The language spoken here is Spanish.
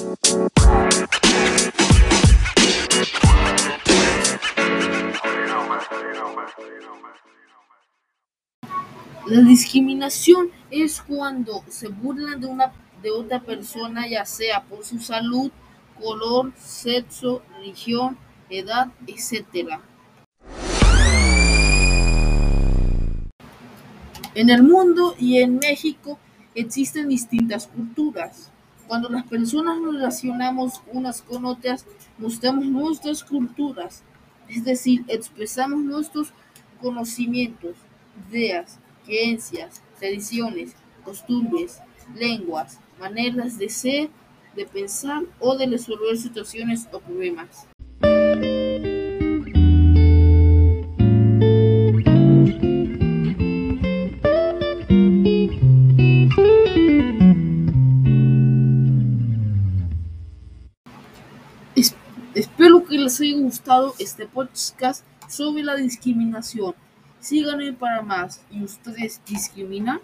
La discriminación es cuando se burlan de una de otra persona, ya sea por su salud, color, sexo, religión, edad, etc. En el mundo y en México existen distintas culturas. Cuando las personas nos relacionamos unas con otras, mostramos nuestras culturas, es decir, expresamos nuestros conocimientos, ideas, creencias, tradiciones, costumbres, lenguas, maneras de ser, de pensar o de resolver situaciones o problemas. Espero que les haya gustado este podcast sobre la discriminación. Síganme para más. ¿Y ustedes discriminan?